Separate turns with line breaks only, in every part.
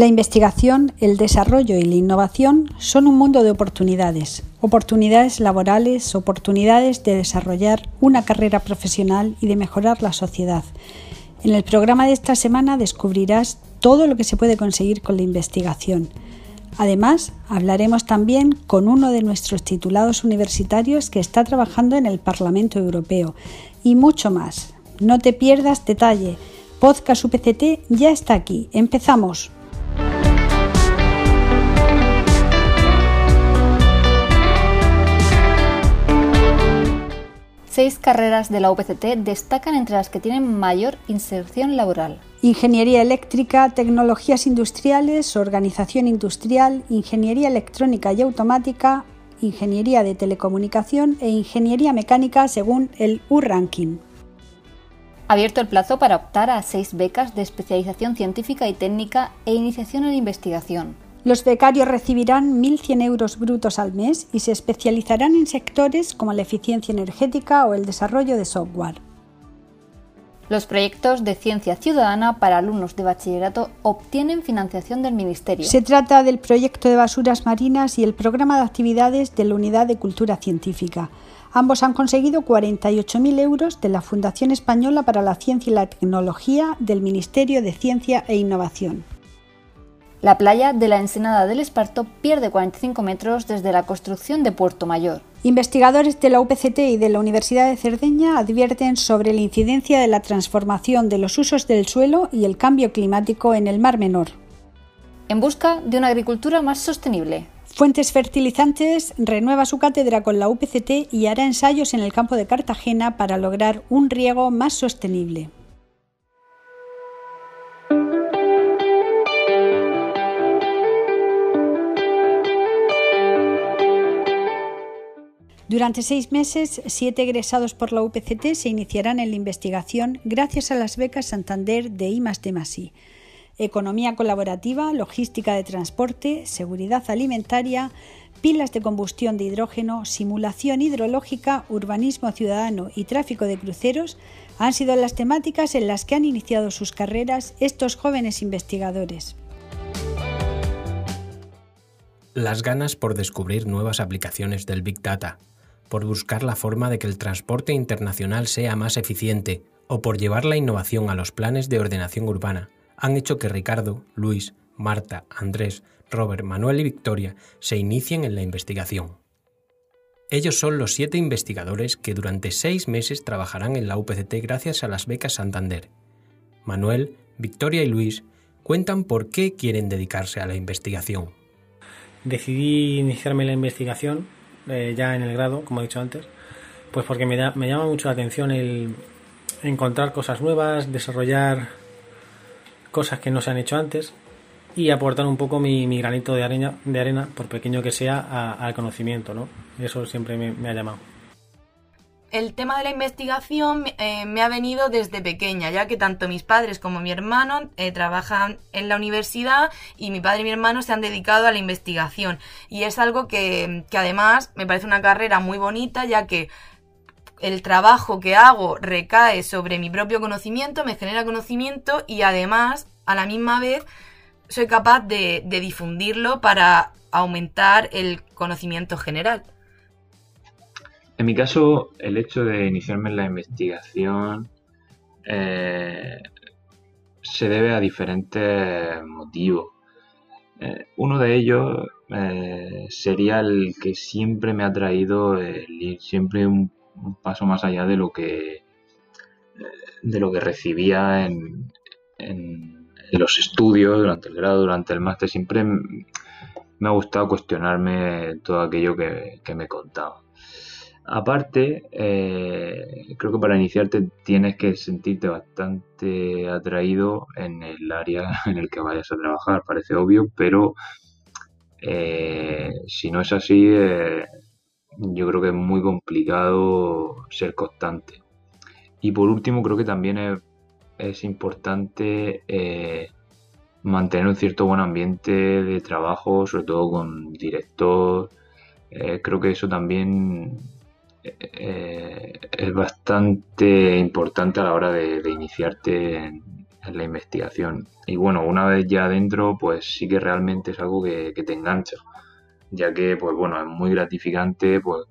La investigación, el desarrollo y la innovación son un mundo de oportunidades, oportunidades laborales, oportunidades de desarrollar una carrera profesional y de mejorar la sociedad. En el programa de esta semana descubrirás todo lo que se puede conseguir con la investigación. Además, hablaremos también con uno de nuestros titulados universitarios que está trabajando en el Parlamento Europeo y mucho más. No te pierdas detalle. Podcast UPCT ya está aquí. Empezamos.
Seis carreras de la UPCT destacan entre las que tienen mayor inserción laboral.
Ingeniería eléctrica, tecnologías industriales, organización industrial, ingeniería electrónica y automática, ingeniería de telecomunicación e ingeniería mecánica según el U-Ranking.
Abierto el plazo para optar a seis becas de especialización científica y técnica e iniciación en investigación.
Los becarios recibirán 1.100 euros brutos al mes y se especializarán en sectores como la eficiencia energética o el desarrollo de software.
Los proyectos de ciencia ciudadana para alumnos de bachillerato obtienen financiación del Ministerio.
Se trata del proyecto de basuras marinas y el programa de actividades de la Unidad de Cultura Científica. Ambos han conseguido 48.000 euros de la Fundación Española para la Ciencia y la Tecnología del Ministerio de Ciencia e Innovación.
La playa de la Ensenada del Esparto pierde 45 metros desde la construcción de Puerto Mayor.
Investigadores de la UPCT y de la Universidad de Cerdeña advierten sobre la incidencia de la transformación de los usos del suelo y el cambio climático en el Mar Menor.
En busca de una agricultura más sostenible.
Fuentes Fertilizantes renueva su cátedra con la UPCT y hará ensayos en el campo de Cartagena para lograr un riego más sostenible. Durante seis meses, siete egresados por la UPCT se iniciarán en la investigación gracias a las becas Santander de I+D+I. Economía colaborativa, logística de transporte, seguridad alimentaria, pilas de combustión de hidrógeno, simulación hidrológica, urbanismo ciudadano y tráfico de cruceros han sido las temáticas en las que han iniciado sus carreras estos jóvenes investigadores.
Las ganas por descubrir nuevas aplicaciones del Big Data por buscar la forma de que el transporte internacional sea más eficiente o por llevar la innovación a los planes de ordenación urbana, han hecho que Ricardo, Luis, Marta, Andrés, Robert, Manuel y Victoria se inicien en la investigación. Ellos son los siete investigadores que durante seis meses trabajarán en la UPCT gracias a las becas Santander. Manuel, Victoria y Luis cuentan por qué quieren dedicarse a la investigación.
Decidí iniciarme en la investigación eh, ya en el grado, como he dicho antes, pues porque me, me llama mucho la atención el encontrar cosas nuevas, desarrollar cosas que no se han hecho antes y aportar un poco mi, granito de arena, de arena, por pequeño que sea, al conocimiento, ¿no? Eso siempre me ha llamado
el tema de la investigación eh, me ha venido desde pequeña, ya que tanto mis padres como mi hermano eh, trabajan en la universidad y mi padre y mi hermano se han dedicado a la investigación. Y es algo que, que además me parece una carrera muy bonita, ya que el trabajo que hago recae sobre mi propio conocimiento, me genera conocimiento y además, a la misma vez, soy capaz de difundirlo para aumentar el conocimiento general.
En mi caso, el hecho de iniciarme en la investigación eh, se debe a diferentes motivos. Eh, uno de ellos eh, sería el que siempre me ha traído el ir siempre un, paso más allá de lo que de lo que recibía en, los estudios, durante el grado, durante el máster. Siempre me ha gustado cuestionarme todo aquello que, que me contaba. Aparte, eh, creo que para iniciarte tienes que sentirte bastante atraído en el área en el que vayas a trabajar, parece obvio, pero eh, si no es así, eh, yo creo que es muy complicado ser constante. Y por último, creo que también es, es importante mantener un cierto buen ambiente de trabajo, sobre todo con director. creo que eso también eh, es bastante importante a la hora de, iniciarte en, la investigación. Y bueno, una vez ya adentro, pues sí que realmente es algo que, te engancha, ya que, pues bueno, es muy gratificante, pues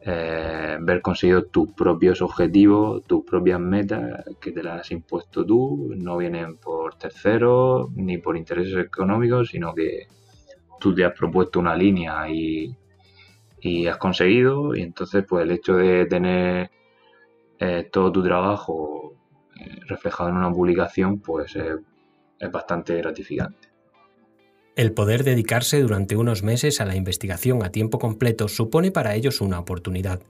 eh, ver conseguido tus propios objetivos, tus propias metas que te las has impuesto tú, no vienen por terceros ni por intereses económicos, sino que tú te has propuesto una línea y, y has conseguido, y entonces pues el hecho de tener eh, todo tu trabajo eh, reflejado en una publicación, pues es bastante gratificante.
El poder dedicarse durante unos meses a la investigación a tiempo completo supone para ellos una oportunidad,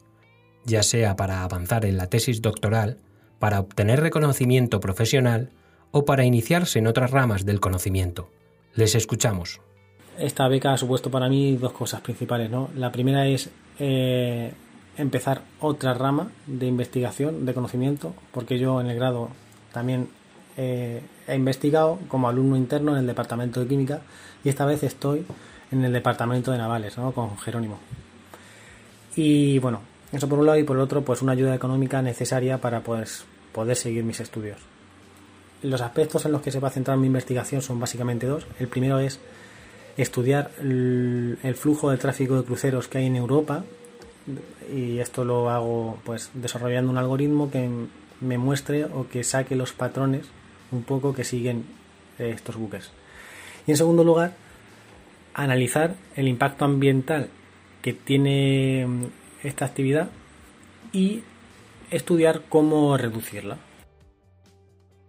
ya sea para avanzar en la tesis doctoral, para obtener reconocimiento profesional o para iniciarse en otras ramas del conocimiento. Les escuchamos.
Esta beca ha supuesto para mí dos cosas principales. ¿no? La primera es eh, empezar otra rama de investigación, de conocimiento, porque yo en el grado también eh, he investigado como alumno interno en el departamento de química y esta vez estoy en el departamento de navales, ¿no? Con Jerónimo. Y bueno, eso por un lado y por el otro, pues una ayuda económica necesaria para pues, poder seguir mis estudios. Los aspectos en los que se va a centrar mi investigación son básicamente dos. El primero es estudiar el flujo de tráfico de cruceros que hay en Europa y esto lo hago pues desarrollando un algoritmo que me muestre o que saque los patrones un poco que siguen estos buques. Y en segundo lugar, analizar el impacto ambiental que tiene mm, esta actividad y estudiar cómo reducirla.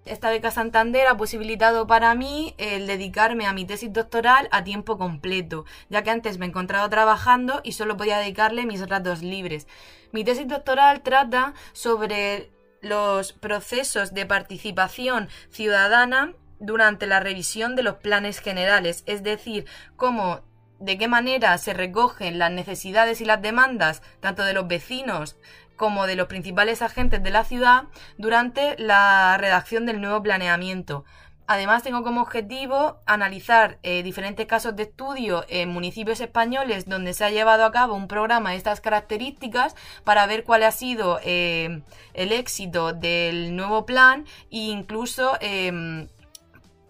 Esta beca Santander ha posibilitado para mí el dedicarme a mi tesis doctoral a tiempo completo, ya que antes me encontraba trabajando y solo podía dedicarle mis ratos libres. Mi tesis doctoral trata sobre los procesos de participación ciudadana durante la revisión de los planes generales, es decir, cómo de qué manera se recogen las necesidades y las demandas tanto de los vecinos como de los principales agentes de la ciudad durante la redacción del nuevo planeamiento. Además, tengo como objetivo analizar eh, diferentes casos de estudio en municipios españoles donde se ha llevado a cabo un programa de estas características para ver cuál ha sido eh, el éxito del nuevo plan e incluso em,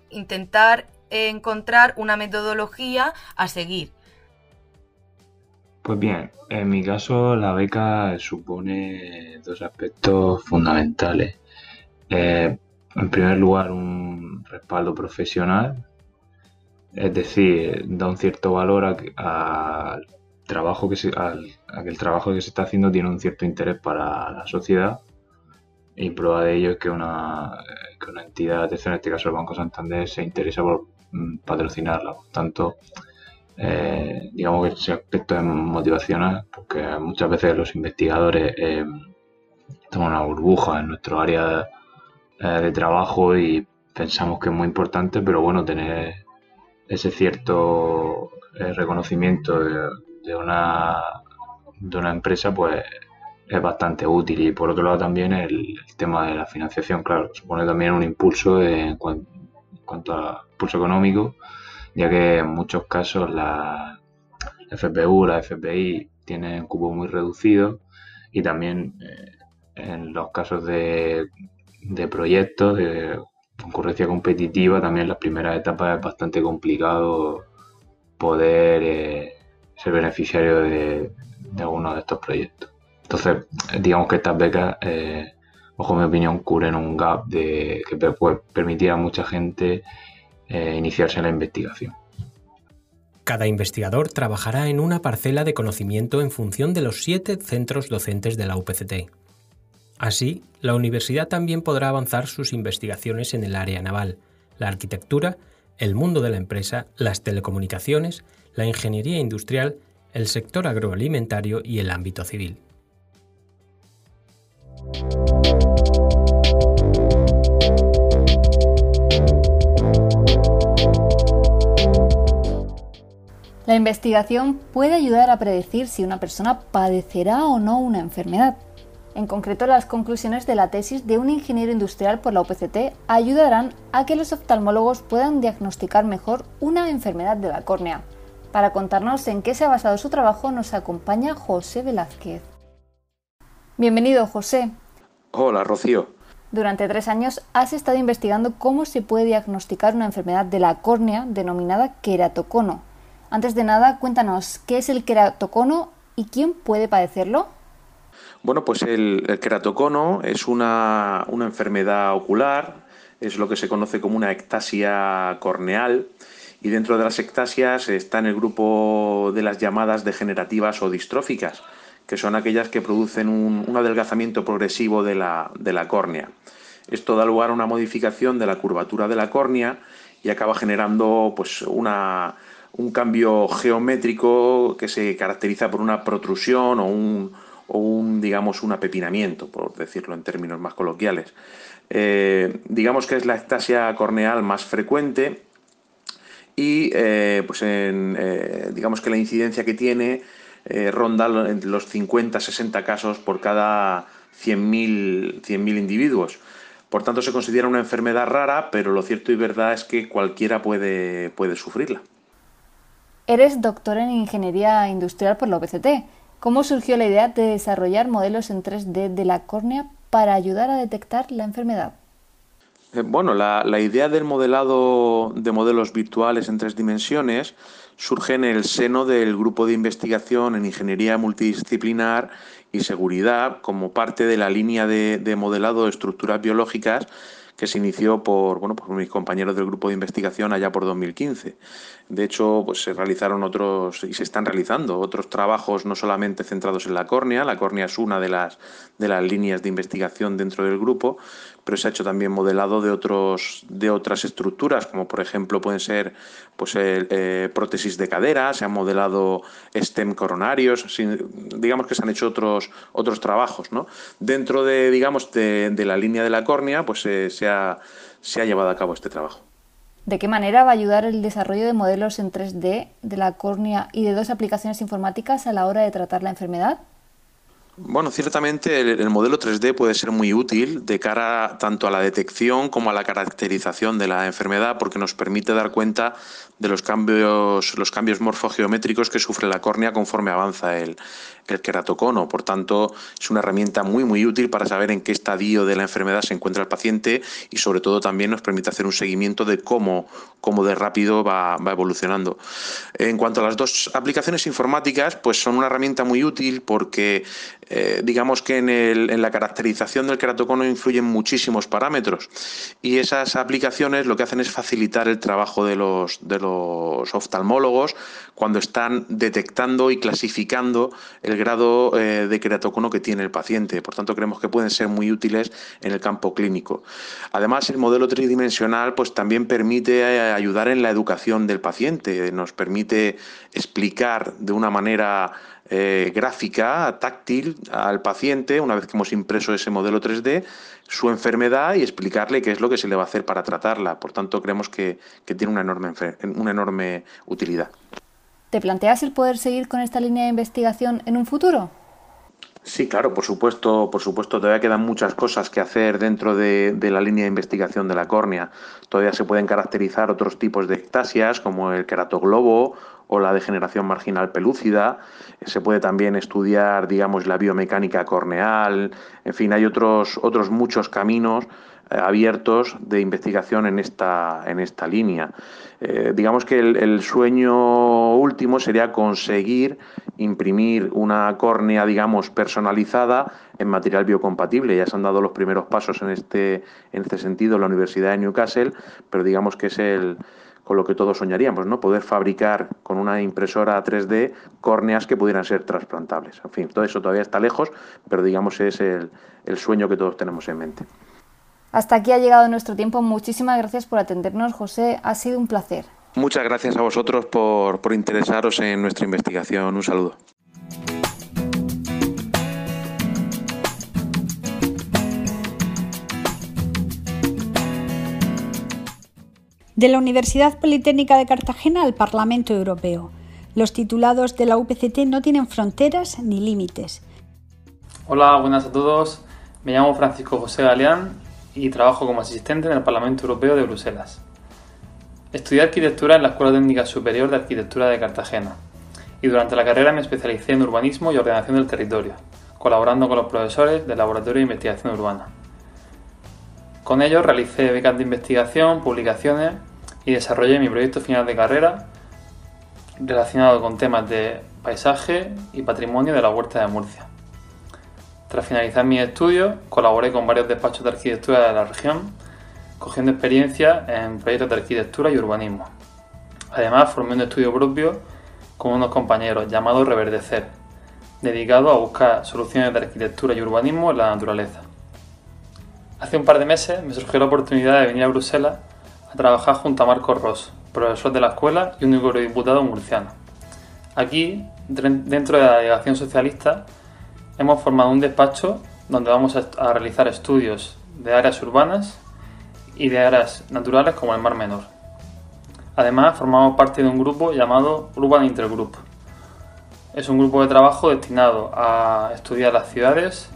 intentar encontrar una metodología a seguir.
Pues bien, en mi caso la beca supone dos aspectos fundamentales. Eh, en primer lugar, un respaldo profesional, es decir, da un cierto valor al trabajo que se, a que el trabajo que se está haciendo tiene un cierto interés para la sociedad y prueba de ello es que una, que una entidad, en este caso el Banco Santander, se interesa por mm, patrocinarla. Por tanto, eh, digamos que ese aspecto es motivacional porque muchas veces los investigadores eh, una burbuja en nuestro área eh, de trabajo y pensamos que es muy importante, pero bueno, tener ese cierto eh, reconocimiento de, una, de una empresa, pues es bastante útil. Y por otro lado también el, tema de la financiación, claro, supone también un impulso en, cuanto al impulso económico, ya que en muchos casos la FPU, la FPI tienen cubo muy reducido y también eh, en los casos de proyectos, de concurrencia competitiva, también en las primeras etapas es bastante complicado poder eh, ser beneficiario de, de alguno de estos proyectos. Entonces, digamos que estas becas, eh, ojo mi opinión, cubren un gap de, que puede permitir a mucha gente eh, iniciarse en la investigación.
Cada investigador trabajará en una parcela de conocimiento en función de los siete centros docentes de la UPCT. Así, la universidad también podrá avanzar sus investigaciones en el área naval, la arquitectura, el mundo de la empresa, las telecomunicaciones, la ingeniería industrial, el sector agroalimentario y el ámbito civil.
La investigación puede ayudar a predecir si una persona padecerá o no una enfermedad. En concreto, las conclusiones de la tesis de un ingeniero industrial por la UPCT ayudarán a que los oftalmólogos puedan diagnosticar mejor una enfermedad de la córnea. Para contarnos en qué se ha basado su trabajo nos acompaña José Velázquez. Bienvenido, José.
Hola, Rocío.
Durante tres años has estado investigando cómo se puede diagnosticar una enfermedad de la córnea denominada queratocono. Antes de nada, cuéntanos qué es el queratocono y quién puede padecerlo.
Bueno, pues el, queratocono es una, una, enfermedad ocular, es lo que se conoce como una ectasia corneal y dentro de las ectasias está en el grupo de las llamadas degenerativas o distróficas que son aquellas que producen un, adelgazamiento progresivo de la, córnea. Esto da lugar a una modificación de la curvatura de la córnea y acaba generando pues, una, un cambio geométrico que se caracteriza por una protrusión o un, un digamos, un apepinamiento, por decirlo en términos más coloquiales. Eh, digamos que es la ectasia corneal más frecuente y eh, pues eh, digamos que la incidencia que tiene eh, ronda los 50-60 casos por cada 100.000 individuos. Por tanto, se considera una enfermedad rara, pero lo cierto y verdad es que cualquiera puede, puede sufrirla.
Eres doctor en Ingeniería Industrial por la OPCT. ¿Cómo surgió la idea de desarrollar modelos en 3D de la córnea para ayudar a detectar la enfermedad?
Eh, bueno, la, la, idea del modelado de modelos virtuales en tres dimensiones surge en el seno del grupo de investigación en ingeniería multidisciplinar y seguridad como parte de la línea de, de modelado de estructuras biológicas que se inició por, bueno, por mis compañeros del grupo de investigación allá por 2015. De hecho, pues se realizaron otros y se están realizando otros trabajos no solamente centrados en la córnea, la córnea es una de las, de las líneas de investigación dentro del grupo, pero se ha hecho también modelado de, otros, de otras estructuras, como por ejemplo pueden ser pues, eh, prótesis de cadera, se han modelado stem coronarios, digamos que se han hecho otros, otros trabajos. ¿no? Dentro de, digamos, de, la línea de la córnea, pues eh, se, ha, se ha llevado a cabo este trabajo.
¿De qué manera va a ayudar el desarrollo de modelos en 3D de la córnea y de dos aplicaciones informáticas a la hora de tratar la enfermedad?
Bueno, ciertamente el, modelo 3D puede ser muy útil de cara tanto a la detección como a la caracterización de la enfermedad porque nos permite dar cuenta de los cambios, los cambios morfogeométricos que sufre la córnea conforme avanza el, queratocono. Por tanto, es una herramienta muy, muy útil para saber en qué estadio de la enfermedad se encuentra el paciente y, sobre todo, también nos permite hacer un seguimiento de cómo, cómo de rápido va, evolucionando. En cuanto a las dos aplicaciones informáticas, pues son una herramienta muy útil porque, eh, digamos que en, el, en la caracterización del queratocono influyen muchísimos parámetros y esas aplicaciones lo que hacen es facilitar el trabajo de los, de los oftalmólogos cuando están detectando y clasificando el grado eh, de queratocono que tiene el paciente. Por tanto, creemos que pueden ser muy útiles en el campo clínico. Además, el modelo tridimensional pues, también permite eh, ayudar en la educación del paciente, nos permite explicar de una manera eh, gráfica, táctil al paciente, una vez que hemos impreso ese modelo 3D, su enfermedad y explicarle qué es lo que se le va a hacer para tratarla. Por tanto, creemos que, que tiene una enorme, una enorme utilidad.
¿Te planteas el poder seguir con esta línea de investigación en un futuro?
Sí, claro, por supuesto, por supuesto, todavía quedan muchas cosas que hacer dentro de, la línea de investigación de la córnea. Todavía se pueden caracterizar otros tipos de ectasias, como el queratoglobo o la degeneración marginal pelúcida. Se puede también estudiar, digamos, la biomecánica corneal. En fin, hay otros, otros muchos caminos eh, abiertos de investigación en esta, en esta línea. Eh, digamos que el, sueño último sería conseguir imprimir una córnea, digamos, personalizada en material biocompatible. Ya se han dado los primeros pasos en este, en este sentido en la Universidad de Newcastle, pero digamos que es el con lo que todos soñaríamos, ¿no? Poder fabricar con una impresora 3D córneas que pudieran ser trasplantables. En fin, todo eso todavía está lejos, pero digamos es el sueño que todos tenemos en mente.
Hasta aquí ha llegado nuestro tiempo. Muchísimas gracias por atendernos, José. Ha sido un placer.
Muchas gracias a vosotros por, por interesaros en nuestra investigación. Un saludo.
De la Universidad Politécnica de Cartagena al Parlamento Europeo. Los titulados de la UPCT no tienen fronteras ni límites.
Hola, buenas a todos. Me llamo Francisco José Galeán y trabajo como asistente en el Parlamento Europeo de Bruselas. Estudié arquitectura en la Escuela Técnica Superior de Arquitectura de Cartagena y durante la carrera me especialicé en urbanismo y ordenación del territorio, colaborando con los profesores del Laboratorio de Investigación Urbana. Con ellos realicé becas de investigación, publicaciones y desarrollé mi proyecto final de carrera relacionado con temas de paisaje y patrimonio de la Huerta de Murcia. Tras finalizar mis estudios, colaboré con varios despachos de arquitectura de la región, cogiendo experiencia en proyectos de arquitectura y urbanismo. Además, formé un estudio propio con unos compañeros llamado Reverdecer, dedicado a buscar soluciones de arquitectura y urbanismo en la naturaleza. Hace un par de meses me surgió la oportunidad de venir a Bruselas a trabajar junto a Marcos Ross, profesor de la escuela y un eurodiputado murciano. Aquí, dentro de la delegación socialista, hemos formado un despacho donde vamos a realizar estudios de áreas urbanas y de áreas naturales como el Mar Menor. Además, formamos parte de un grupo llamado Urban Intergroup. Es un grupo de trabajo destinado a estudiar las ciudades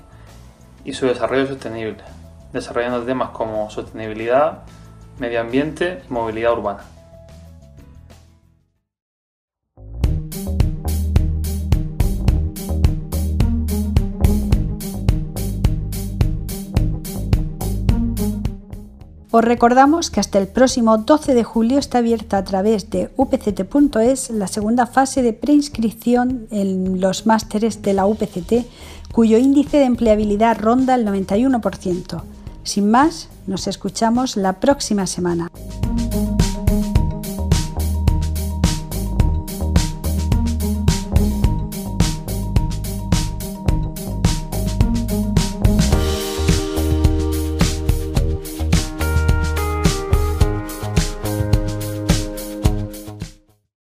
y su desarrollo sostenible, desarrollando temas como sostenibilidad, medio ambiente y movilidad urbana.
Os recordamos que hasta el próximo 12 de julio está abierta a través de upct.es la segunda fase de preinscripción en los másteres de la UPCT, cuyo índice de empleabilidad ronda el 91%. Sin más, nos escuchamos la próxima semana.